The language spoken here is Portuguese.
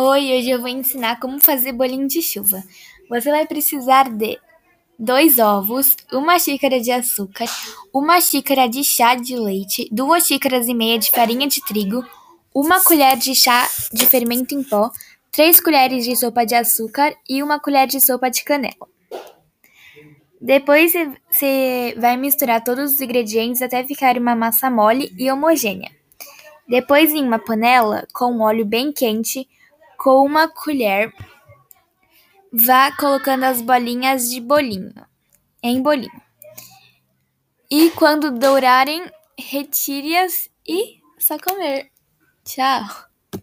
Oi, hoje eu vou ensinar como fazer bolinho de chuva. Você vai precisar de dois ovos, uma xícara de açúcar, uma xícara de chá de leite, duas xícaras e meia de farinha de trigo, uma colher de chá de fermento em pó, três colheres de sopa de açúcar e uma colher de sopa de canela. Depois você vai misturar todos os ingredientes até ficar uma massa mole e homogênea. Depois, em uma panela com óleo bem quente, com uma colher, vá colocando as bolinhas de bolinho em bolinho. E quando dourarem, retire-as e só comer. Tchau!